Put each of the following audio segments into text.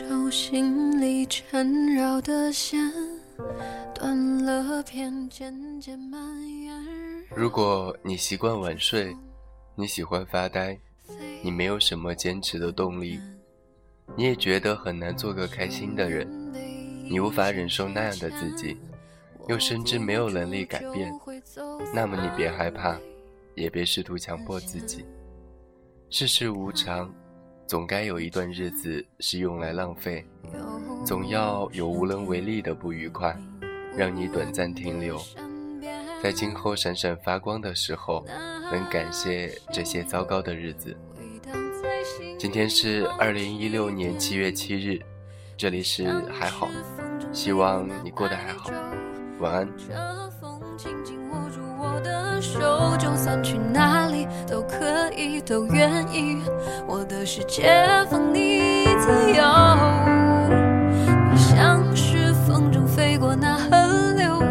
手心里缠绕的线断了片，渐渐蔓延。如果你习惯晚睡，你喜欢发呆，你没有什么坚持的动力，你也觉得很难做个开心的人，你无法忍受那样的自己，又深知没有能力改变，那么你别害怕，也别试图强迫自己。世事无常，总该有一段日子是用来浪费，总要有无能为力的不愉快，让你短暂停留。在今后闪闪发光的时候，能感谢这些糟糕的日子。今天是二零一六年七月七日，这里是还好，希望你过得还好，晚安。就算去哪里都可以，都愿意。我的世界放你自由，你像是风中飞过那河流。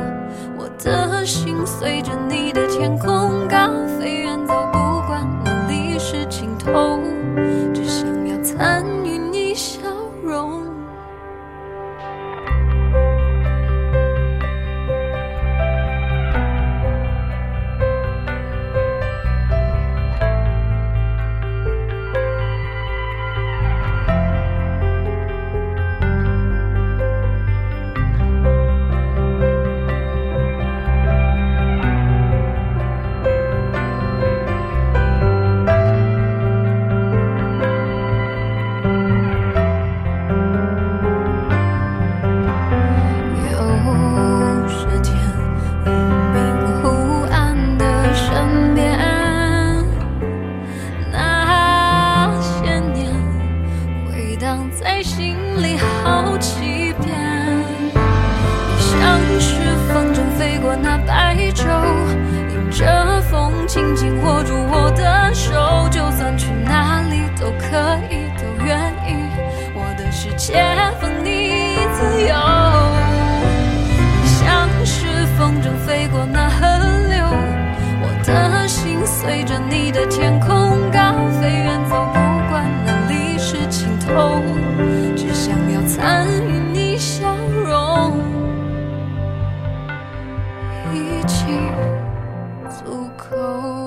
我的心随着紧紧握住我的手，就算去哪里都可以，都愿意。我的世界放你自由，像是风筝飞过那河流，我的心随着你的天空高飞远走，不管哪里是尽头，只想要参与你笑容，一起。路口。